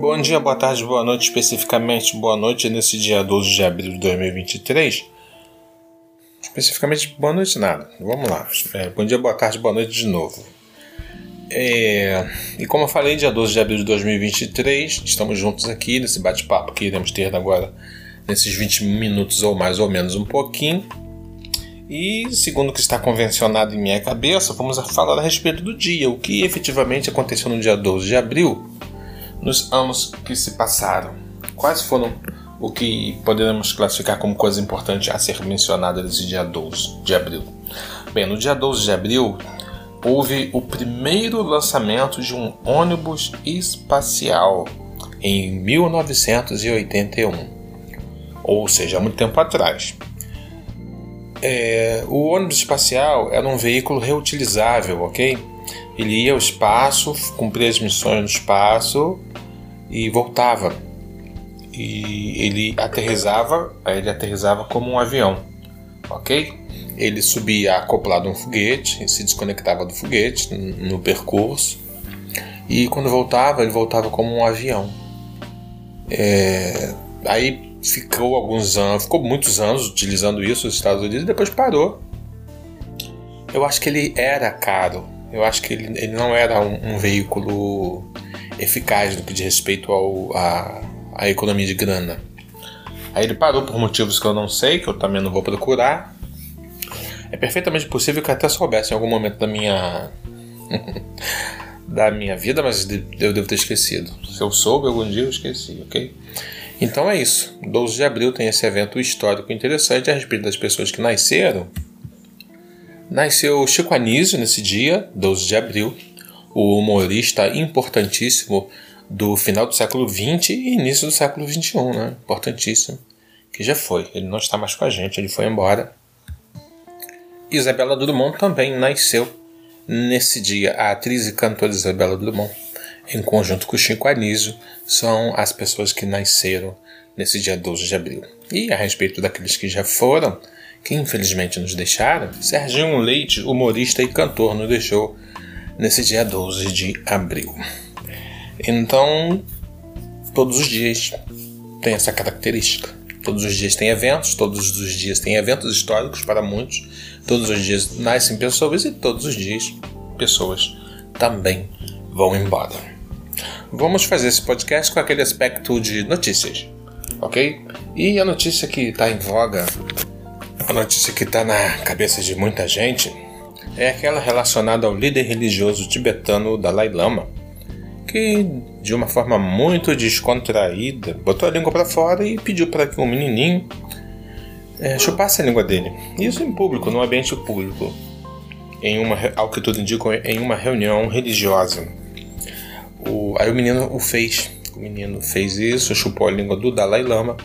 Bom dia, boa tarde, boa noite, especificamente boa noite nesse dia 12 de abril de 2023. Especificamente boa noite nada, vamos lá. É, bom dia, boa tarde, boa noite de novo. É, e como eu falei, dia 12 de abril de 2023, estamos juntos aqui nesse bate-papo que iremos ter agora nesses 20 minutos ou mais ou menos um pouquinho. E segundo o que está convencionado em minha cabeça, vamos falar a respeito do dia, o que efetivamente aconteceu no dia 12 de abril, nos anos que se passaram. Quais foram o que poderemos classificar como coisa importante a ser mencionada nesse dia 12 de abril? Bem, no dia 12 de abril houve o primeiro lançamento de um ônibus espacial em 1981, ou seja, há muito tempo atrás. É, o ônibus espacial era um veículo reutilizável, ok? Ele ia ao espaço, cumpria as missões no espaço e voltava. E ele aterrizava, ele aterrizava como um avião, ok? Ele subia acoplado a um foguete, se desconectava do foguete no percurso e quando voltava ele voltava como um avião. É, aí ficou alguns anos, ficou muitos anos utilizando isso nos Estados Unidos e depois parou. Eu acho que ele era caro. Eu acho que ele, ele não era um, um veículo eficaz no que diz respeito ao, a, a economia de grana. Aí ele parou por motivos que eu não sei, que eu também não vou procurar. É perfeitamente possível que eu até soubesse em algum momento da minha da minha vida, mas eu devo ter esquecido. Se eu soube algum dia, eu esqueci, ok? Então é isso. 12 de abril tem esse evento histórico interessante a respeito das pessoas que nasceram. Nasceu Chico Anísio nesse dia, 12 de abril, o humorista importantíssimo do final do século XX e início do século XXI, né? Importantíssimo. Que já foi. Ele não está mais com a gente, ele foi embora. Isabela Drummond também nasceu nesse dia. A atriz e cantora Isabela Drummond, em conjunto com Chico Anísio, são as pessoas que nasceram nesse dia 12 de abril. E a respeito daqueles que já foram, que infelizmente nos deixaram, Serginho Leite, humorista e cantor, nos deixou nesse dia 12 de abril. Então, todos os dias tem essa característica. Todos os dias tem eventos, todos os dias tem eventos históricos para muitos, todos os dias nascem pessoas e todos os dias pessoas também vão embora. Vamos fazer esse podcast com aquele aspecto de notícias, ok? E a notícia que está em voga, a notícia que está na cabeça de muita gente, é aquela relacionada ao líder religioso tibetano Dalai Lama, que de uma forma muito descontraída botou a língua para fora e pediu para que um menininho é, chupasse a língua dele. Isso em público, num ambiente público, em uma, ao que tudo indica, em uma reunião religiosa. O, aí o menino o fez. O menino fez isso, chupou a língua do Dalai Lama.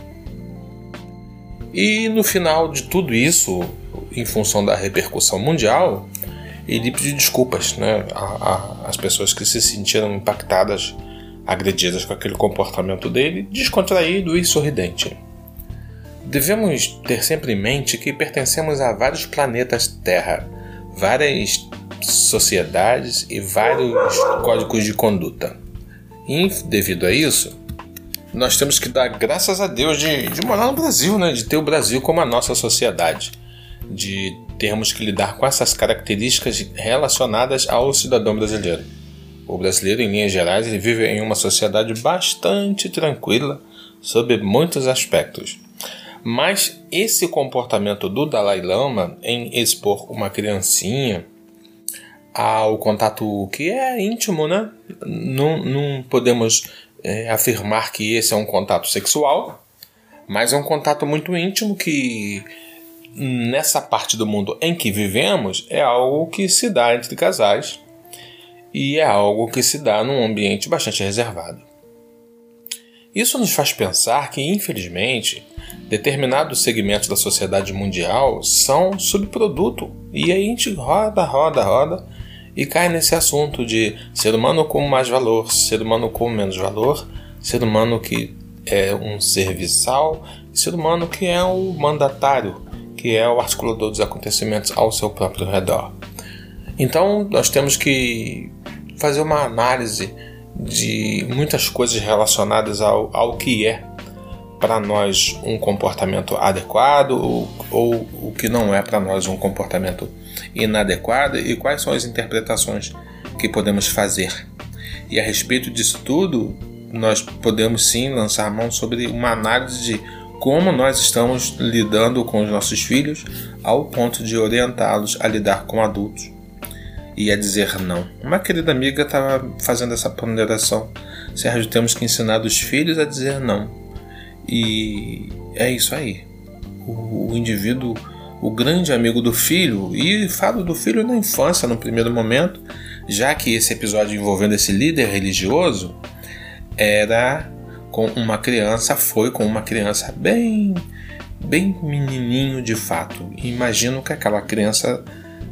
E no final de tudo isso, em função da repercussão mundial, ele pediu desculpas né, às pessoas que se sentiram impactadas, agredidas com aquele comportamento dele, descontraído e sorridente. Devemos ter sempre em mente que pertencemos a vários planetas Terra, várias sociedades e vários códigos de conduta. E devido a isso, nós temos que dar graças a Deus de, de morar no Brasil, né? de ter o Brasil como a nossa sociedade de termos que lidar com essas características relacionadas ao cidadão brasileiro. O brasileiro, em linhas gerais, ele vive em uma sociedade bastante tranquila sob muitos aspectos. Mas esse comportamento do Dalai Lama em expor uma criancinha ao contato que é íntimo, né? Não, não podemos é, afirmar que esse é um contato sexual, mas é um contato muito íntimo que nessa parte do mundo em que vivemos é algo que se dá entre casais e é algo que se dá num ambiente bastante reservado. Isso nos faz pensar que, infelizmente, determinados segmentos da sociedade mundial são subproduto e aí a gente roda, roda, roda e cai nesse assunto de ser humano com mais valor, ser humano com menos valor, ser humano que é um serviçal, ser humano que é o mandatário que é o articulador dos acontecimentos ao seu próprio redor. Então nós temos que fazer uma análise de muitas coisas relacionadas ao, ao que é para nós um comportamento adequado ou, ou o que não é para nós um comportamento inadequado e quais são as interpretações que podemos fazer. E a respeito disso tudo, nós podemos sim lançar mão sobre uma análise de como nós estamos lidando com os nossos filhos ao ponto de orientá-los a lidar com adultos e a dizer não. Uma querida amiga estava fazendo essa ponderação. Sérgio, temos que ensinar os filhos a dizer não. E é isso aí. O indivíduo, o grande amigo do filho, e falo do filho na infância, no primeiro momento, já que esse episódio envolvendo esse líder religioso era com uma criança, foi com uma criança bem, bem menininho de fato. Imagino que aquela criança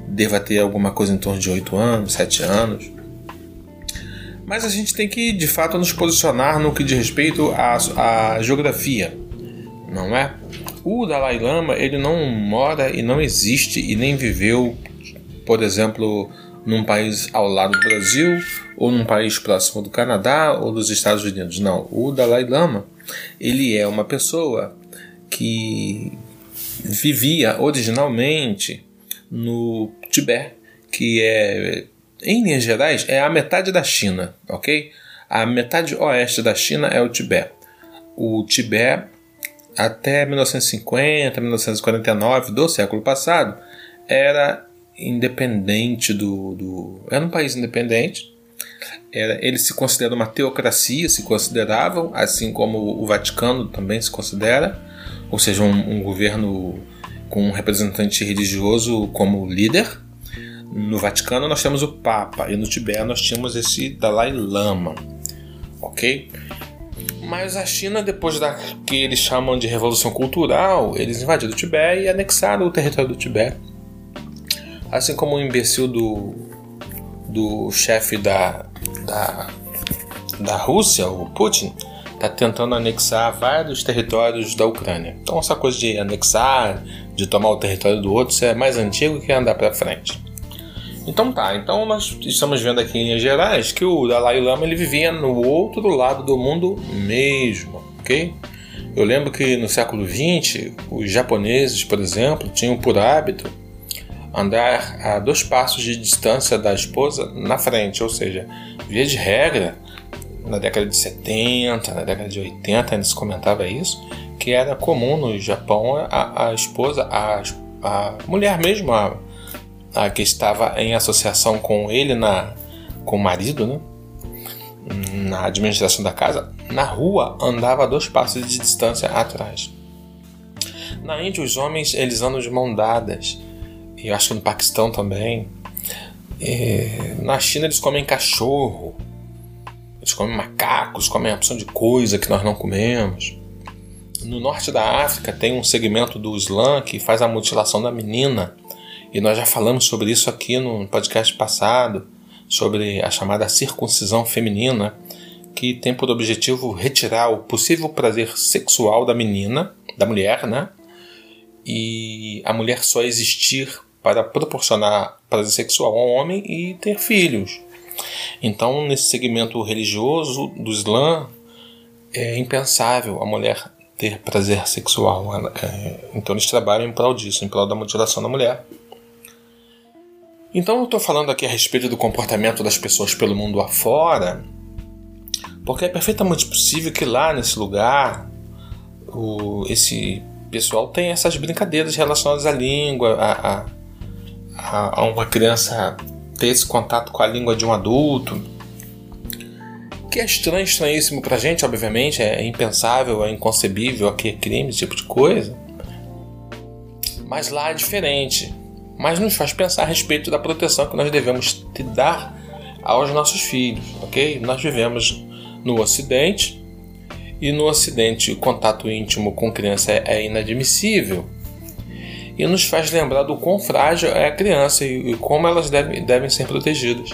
deva ter alguma coisa em torno de 8 anos, 7 anos. Mas a gente tem que de fato nos posicionar no que diz respeito à, à geografia, não é? O Dalai Lama ele não mora e não existe e nem viveu, por exemplo, num país ao lado do Brasil ou num país próximo do Canadá ou dos Estados Unidos. Não, o Dalai Lama ele é uma pessoa que vivia originalmente no Tibete, que é, em linhas gerais, é a metade da China, ok? A metade oeste da China é o Tibete. O Tibete, até 1950, 1949 do século passado, era independente do, do era um país independente. Era, ele se considera uma teocracia, se consideravam, assim como o Vaticano também se considera, ou seja, um, um governo com um representante religioso como líder. No Vaticano nós temos o Papa e no Tibete nós tínhamos esse Dalai Lama, ok? Mas a China, depois da que eles chamam de Revolução Cultural, eles invadiram o Tibete e anexaram o território do Tibete. Assim como o imbecil do, do chefe da, da, da Rússia, o Putin, está tentando anexar vários territórios da Ucrânia. Então essa coisa de anexar, de tomar o território do outro, isso é mais antigo que andar para frente. Então tá, então nós estamos vendo aqui em linhas gerais que o Dalai Lama ele vivia no outro lado do mundo mesmo, ok? Eu lembro que no século XX os japoneses, por exemplo, tinham por hábito andar a dois passos de distância da esposa na frente, ou seja, via de regra, na década de 70, na década de 80 ainda se comentava isso, que era comum no Japão a, a esposa, a, a mulher mesmo, a, a que estava em associação com ele, na, com o marido, né? na administração da casa, na rua andava a dois passos de distância atrás. Na Índia, os homens eles andam de mão dadas, e eu acho que no Paquistão também. É, na China, eles comem cachorro, eles comem macacos, comem uma opção de coisa que nós não comemos. No norte da África tem um segmento do Islã que faz a mutilação da menina, e nós já falamos sobre isso aqui no podcast passado, sobre a chamada circuncisão feminina, que tem por objetivo retirar o possível prazer sexual da menina, da mulher, né? E a mulher só existir para proporcionar prazer sexual ao homem e ter filhos. Então, nesse segmento religioso do Islã, é impensável a mulher ter prazer sexual. É, então eles trabalham em prol disso, em prol da mutilação da mulher. Então eu estou falando aqui a respeito do comportamento das pessoas pelo mundo afora, porque é perfeitamente possível que lá nesse lugar o, esse pessoal tenha essas brincadeiras relacionadas à língua, a, a, a uma criança ter esse contato com a língua de um adulto que é estranho, estranhíssimo pra gente, obviamente, é impensável, é inconcebível, aqui é crime, esse tipo de coisa. Mas lá é diferente. Mas nos faz pensar a respeito da proteção que nós devemos dar aos nossos filhos, ok? Nós vivemos no Ocidente e no Ocidente o contato íntimo com criança é inadmissível e nos faz lembrar do quão frágil é a criança e, como elas devem, devem ser protegidas.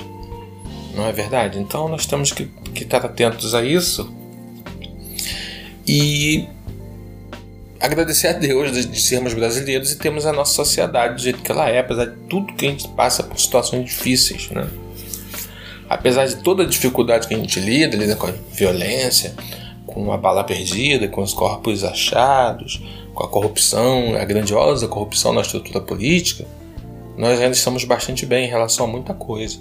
Não é verdade? Então nós temos que que estar atentos a isso. E agradecer a Deus de, de, sermos brasileiros e termos a nossa sociedade do jeito que ela é, apesar de tudo que a gente passa por situações difíceis, né? Apesar de toda a dificuldade que a gente lida, lida com a violência, com a bala perdida, com os corpos achados, com a corrupção, a grandiosa corrupção na estrutura política, nós ainda estamos bastante bem em relação a muita coisa.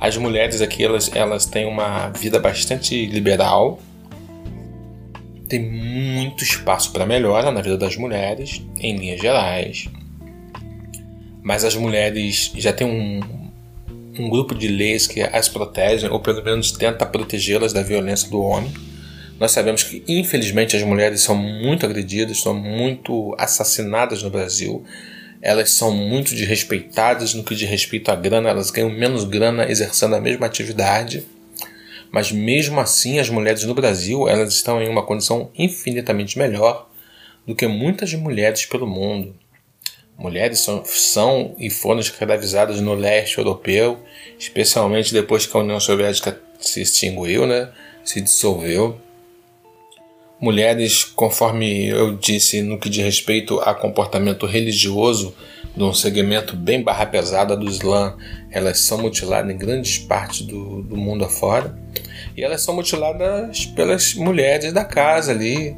As mulheres aqui elas, elas têm uma vida bastante liberal, tem muito espaço para melhora na vida das mulheres, em linhas gerais. Mas as mulheres já têm um, um grupo de leis que as protegem, ou pelo menos tenta protegê-las da violência do homem. Nós sabemos que, infelizmente, as mulheres são muito agredidas, são muito assassinadas no Brasil. Elas são muito desrespeitadas no que diz respeito à grana, elas ganham menos grana exercendo a mesma atividade. Mas mesmo assim, as mulheres no Brasil elas estão em uma condição infinitamente melhor do que muitas mulheres pelo mundo. Mulheres são, são e foram escravizadas no leste europeu, especialmente depois que a União Soviética se extinguiu, né? se dissolveu. Mulheres, conforme eu disse no que diz respeito a comportamento religioso de um segmento bem barra pesada do Islã, elas são mutiladas em grandes partes do, do mundo afora. E elas são mutiladas pelas mulheres da casa ali,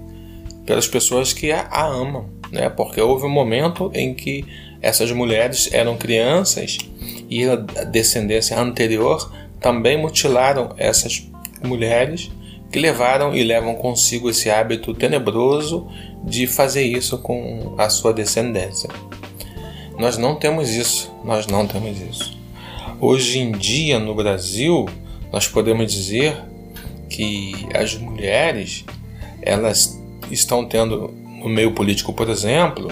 pelas pessoas que a, a amam, né? Porque houve um momento em que essas mulheres eram crianças e a descendência anterior também mutilaram essas mulheres que levaram e levam consigo esse hábito tenebroso de fazer isso com a sua descendência. Nós não temos isso, nós não temos isso. Hoje em dia no Brasil, nós podemos dizer que as mulheres elas estão tendo no meio político, por exemplo,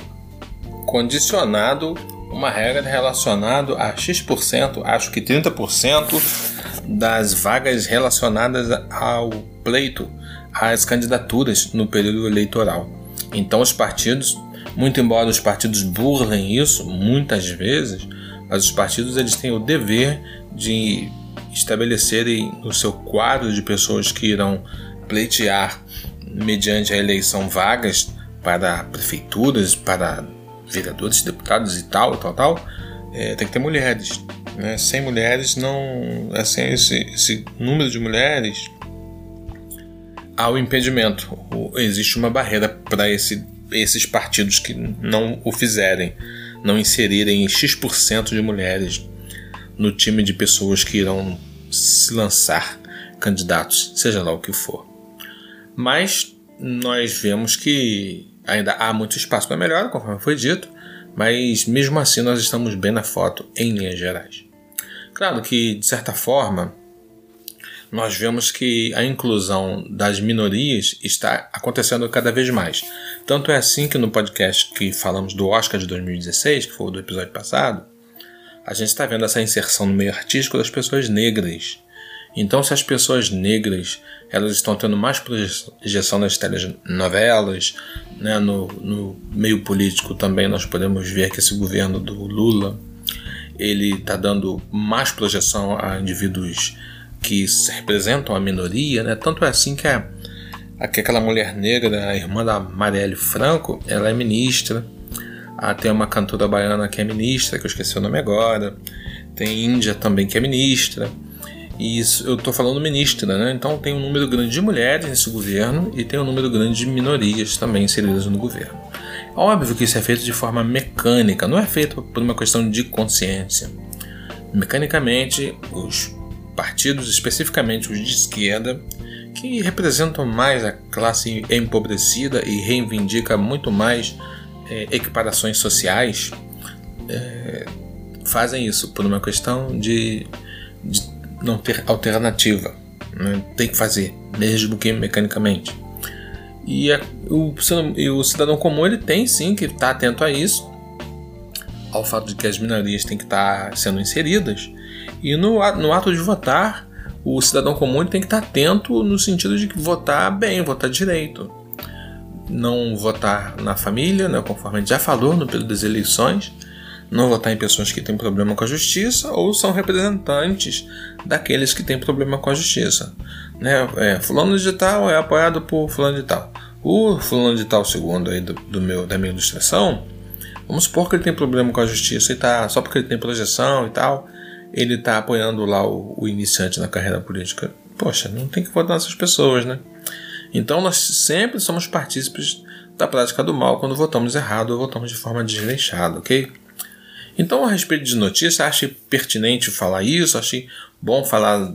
condicionado uma regra relacionada a X%, acho que 30% das vagas relacionadas ao pleito, às candidaturas no período eleitoral. Então os partidos, muito embora os partidos burlem isso muitas vezes, mas os partidos eles têm o dever de estabelecerem o seu quadro de pessoas que irão pleitear mediante a eleição vagas para prefeituras, para vereadores, deputados e tal, tal, tal, é, tem que ter mulheres. Né? Sem mulheres não, assim, esse, esse número de mulheres há o impedimento. Existe uma barreira para esse, esses partidos que não o fizerem, não inserirem X% de mulheres no time de pessoas que irão se lançar candidatos, seja lá o que for. Mas nós vemos que ainda há muito espaço para melhora, conforme foi dito, mas mesmo assim nós estamos bem na foto em linhas gerais. Claro que, de certa forma, nós vemos que a inclusão das minorias está acontecendo cada vez mais. Tanto é assim que no podcast que falamos do Oscar de 2016, que foi o do episódio passado, a gente está vendo essa inserção no meio artístico das pessoas negras. Então, se as pessoas negras elas estão tendo mais projeção nas telenovelas, né, no, no meio político também nós podemos ver que esse governo do Lula ele está dando mais projeção a indivíduos que representam a minoria, né? Tanto é assim que, a, que aquela mulher negra, a irmã da Marielle Franco, ela é ministra ah, tem uma cantora baiana que é ministra, que eu esqueci o nome agora. Tem Índia também que é ministra. E isso, eu estou falando ministra, né? Então tem um número grande de mulheres nesse governo e tem um número grande de minorias também inseridas no governo. Óbvio que isso é feito de forma mecânica, não é feito por uma questão de consciência. Mecanicamente, os partidos, especificamente os de esquerda, que representam mais a classe empobrecida e reivindica muito mais é, equiparações sociais é, fazem isso por uma questão de não ter alternativa. Né? Tem que fazer, mesmo que mecanicamente. E, a, o, e o cidadão comum ele tem sim que estar tá atento a isso, ao fato de que as minorias têm que estar tá sendo inseridas. E no, no ato de votar, o cidadão comum tem que estar tá atento no sentido de votar bem, votar direito não votar na família, né, conforme a gente já falou no período das eleições, não votar em pessoas que têm problema com a justiça ou são representantes daqueles que têm problema com a justiça. Né? É, fulano de tal é apoiado por fulano de tal. o fulano de tal segundo aí do, do, meu, da minha ilustração, vamos supor que ele tem problema com a justiça e tá, só porque ele tem projeção e tal, ele tá apoiando lá o, o iniciante na carreira política. Poxa, não tem que votar nessas pessoas, né? Então nós sempre somos partícipes da prática do mal quando votamos errado ou votamos de forma desleixada, ok? Então, a respeito de notícia, achei pertinente falar isso, achei bom falar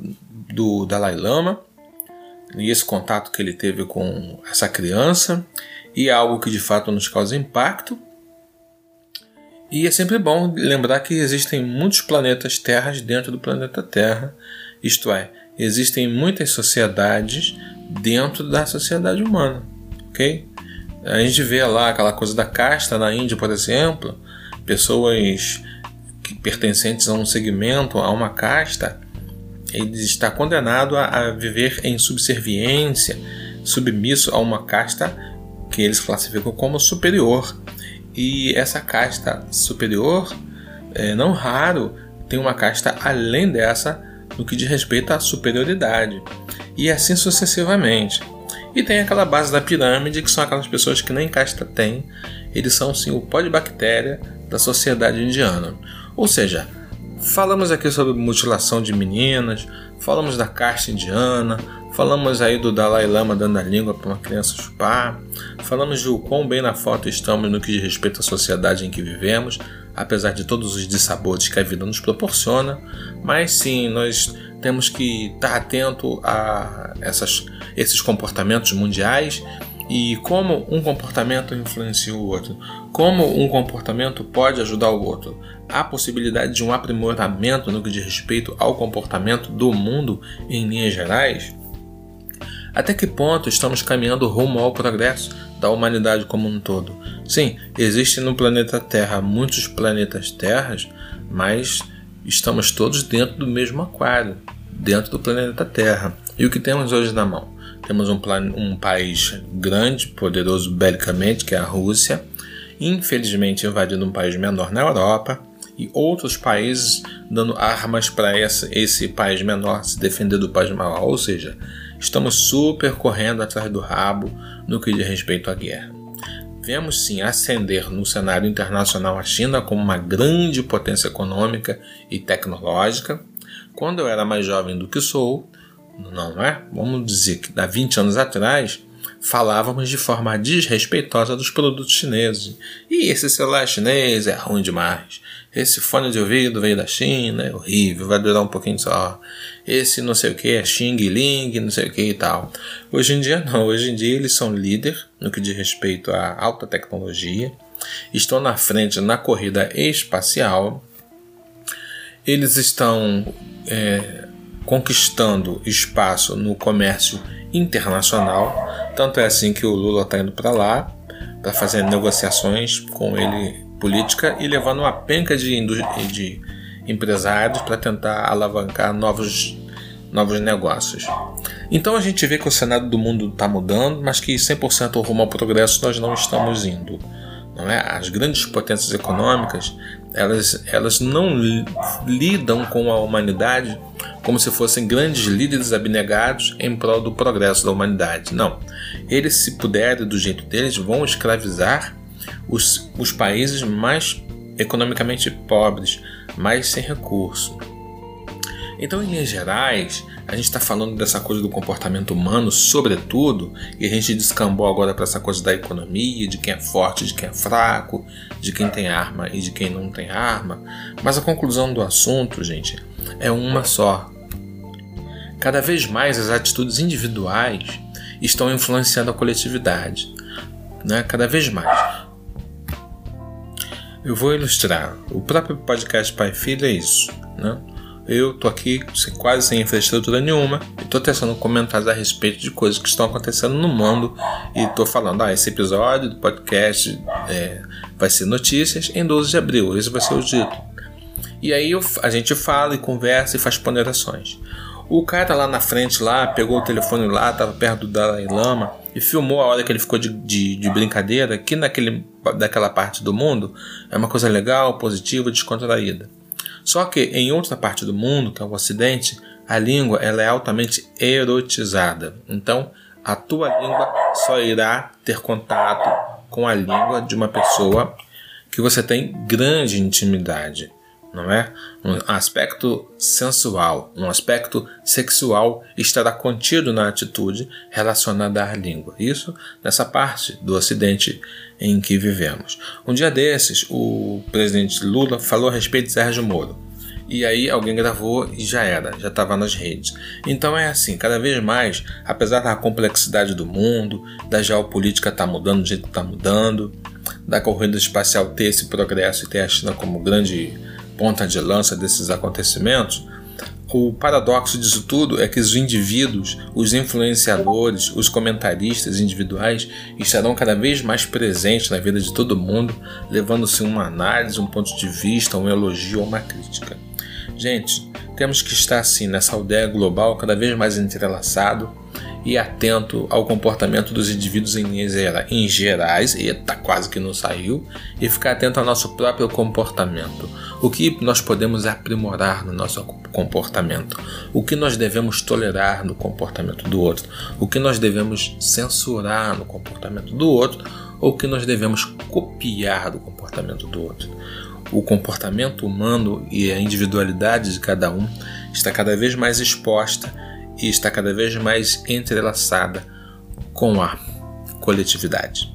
do Dalai Lama e esse contato que ele teve com essa criança e é algo que de fato nos causa impacto. E é sempre bom lembrar que existem muitos planetas terras dentro do planeta Terra, isto é, existem muitas sociedades dentro da sociedade humana, ok? A gente vê lá aquela coisa da casta na Índia, por exemplo, pessoas pertencentes a um segmento, a uma casta, ele está condenado a, a viver em subserviência, submisso a uma casta que eles classificam como superior. E essa casta superior, é, não raro, tem uma casta além dessa no que diz respeito à superioridade. E assim sucessivamente. E tem aquela base da pirâmide, que são aquelas pessoas que nem casta têm, eles são sim o pó de bactéria da sociedade indiana. Ou seja, falamos aqui sobre mutilação de meninas, falamos da casta indiana, falamos aí do Dalai Lama dando a língua para uma criança chupar, falamos de o quão bem na foto estamos no que diz respeito à sociedade em que vivemos, apesar de todos os dissabores que a vida nos proporciona, mas sim, nós temos que estar atento a essas, esses comportamentos mundiais e como um comportamento influencia o outro, como um comportamento pode ajudar o outro. Há possibilidade de um aprimoramento no que diz respeito ao comportamento do mundo em linhas gerais? Até que ponto estamos caminhando rumo ao progresso da humanidade como um todo? Sim, existem no planeta Terra muitos planetas terras, mas estamos todos dentro do mesmo aquário, dentro do planeta Terra. E o que temos hoje na mão? Temos um, um país grande, poderoso belicamente, que é a Rússia, infelizmente invadindo um país menor na Europa, e outros países dando armas para esse, esse país menor se defender do país maior. Ou seja, estamos super correndo atrás do rabo no que diz respeito à guerra. Vemos sim ascender no cenário internacional a China como uma grande potência econômica e tecnológica. Quando eu era mais jovem do que sou, não é? Vamos dizer que há 20 anos atrás falávamos de forma desrespeitosa dos produtos chineses. E esse celular chinês é ruim demais. Esse fone de ouvido veio da China, é horrível, vai durar um pouquinho só. Esse não sei o que é Xing Ling, não sei o que e tal. Hoje em dia não, hoje em dia eles são líder no que diz respeito à alta tecnologia, estão na frente na corrida espacial, eles estão é, conquistando espaço no comércio internacional. Tanto é assim que o Lula está indo para lá para fazer negociações com ele política e levando uma penca de, de empresários para tentar alavancar novos, novos negócios. Então a gente vê que o cenário do mundo está mudando, mas que 100% rumo ao progresso nós não estamos indo. Não é? As grandes potências econômicas elas, elas não lidam com a humanidade como se fossem grandes líderes abnegados em prol do progresso da humanidade. Não. Eles, se puderem, do jeito deles, vão escravizar os, os países mais economicamente pobres, mais sem recurso. Então, em linhas gerais, a gente está falando dessa coisa do comportamento humano, sobretudo, e a gente descambou agora para essa coisa da economia, de quem é forte, de quem é fraco, de quem tem arma e de quem não tem arma. Mas a conclusão do assunto, gente, é uma só. Cada vez mais as atitudes individuais estão influenciando a coletividade, né? Cada vez mais. Eu vou ilustrar. O próprio podcast Pai Filho é isso, né? Eu tô aqui quase sem infraestrutura nenhuma e tô testando comentários a respeito de coisas que estão acontecendo no mundo e tô falando, ah, esse episódio do podcast é, vai ser notícias em 12 de abril, esse vai ser o título. E aí eu, a gente fala e conversa e faz ponderações. O cara lá na frente lá, pegou o telefone lá, tava perto do Dalai Lama e filmou a hora que ele ficou de, de, de brincadeira, que naquele, daquela parte do mundo é uma coisa legal, positiva, descontraída. Só que em outra parte do mundo, que é o Ocidente, a língua ela é altamente erotizada. Então, a tua língua só irá ter contato com a língua de uma pessoa que você tem grande intimidade, não é? Um aspecto sensual, um aspecto sexual estará contido na atitude relacionada à língua. Isso nessa parte do Ocidente em que vivemos. Um dia desses, o presidente Lula falou a respeito de Sérgio Moro e aí alguém gravou e já era, já estava nas redes. Então é assim, cada vez mais, apesar da complexidade do mundo, da geopolítica estar tá mudando do jeito que está mudando, da corrida espacial ter esse progresso e ter a China como grande ponta de lança desses acontecimentos, o paradoxo disso tudo é que os indivíduos, os influenciadores, os comentaristas individuais estarão cada vez mais presentes na vida de todo mundo, levando-se uma análise, um ponto de vista, um elogio ou uma crítica. Gente, temos que estar assim nessa aldeia global cada vez mais entrelaçado e atento ao comportamento dos indivíduos em, em gerais, e tá quase que não saiu, e ficar atento ao nosso próprio comportamento. O que nós podemos aprimorar no nosso comportamento? O que nós devemos tolerar no comportamento do outro? O que nós devemos censurar no comportamento do outro? Ou o que nós devemos copiar do comportamento do outro? o comportamento humano e a individualidade de cada um está cada vez mais exposta e está cada vez mais entrelaçada com a coletividade.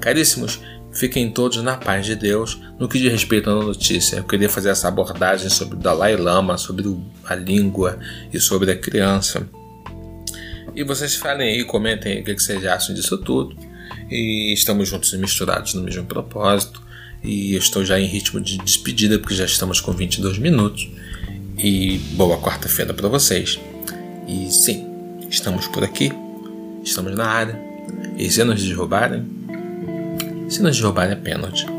Caríssimos, fiquem todos na paz de Deus. No que diz respeito à notícia, eu queria fazer essa abordagem sobre o Dalai Lama, sobre a língua e sobre a criança. E vocês falem aí, comentem aí o que vocês acham disso tudo. E estamos juntos e misturados no mesmo propósito e eu estou já em ritmo de despedida porque já estamos com 22 minutos. E boa quarta-feira para vocês. E sim, estamos por aqui, estamos na área. E se nos derrubarem, se nos derrubarem é pênalti.